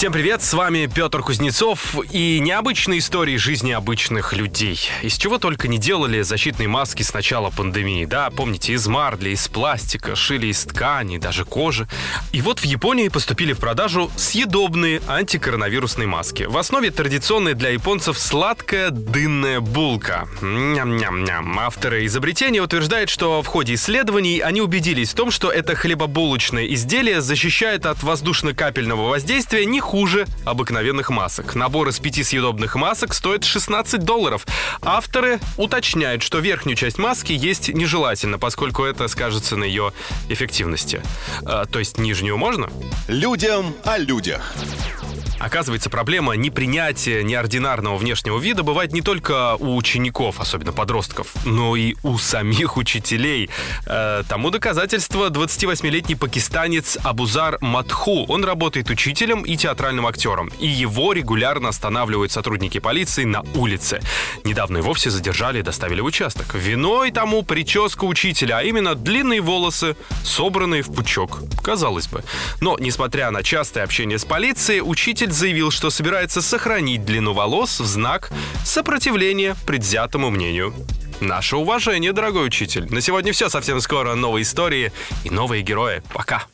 Всем привет, с вами Петр Кузнецов и необычные истории жизни обычных людей. Из чего только не делали защитные маски с начала пандемии. Да, помните, из марли, из пластика, шили из ткани, даже кожи. И вот в Японии поступили в продажу съедобные антикоронавирусные маски. В основе традиционная для японцев сладкая дынная булка. Ням-ням-ням. Авторы изобретения утверждают, что в ходе исследований они убедились в том, что это хлебобулочное изделие защищает от воздушно-капельного воздействия не хуже обыкновенных масок. Набор из пяти съедобных масок стоит 16 долларов. Авторы уточняют, что верхнюю часть маски есть нежелательно, поскольку это скажется на ее эффективности. А, то есть нижнюю можно? Людям о людях. Оказывается, проблема непринятия неординарного внешнего вида бывает не только у учеников, особенно подростков, но и у самих учителей. Э, тому доказательство 28-летний пакистанец Абузар Матху. Он работает учителем и театральным актером, и его регулярно останавливают сотрудники полиции на улице. Недавно и вовсе задержали и доставили в участок. Виной тому прическа учителя, а именно длинные волосы, собранные в пучок. Казалось бы. Но, несмотря на частое общение с полицией, учитель Учитель заявил, что собирается сохранить длину волос в знак сопротивления предвзятому мнению. Наше уважение, дорогой учитель. На сегодня все. Совсем скоро новые истории и новые герои. Пока.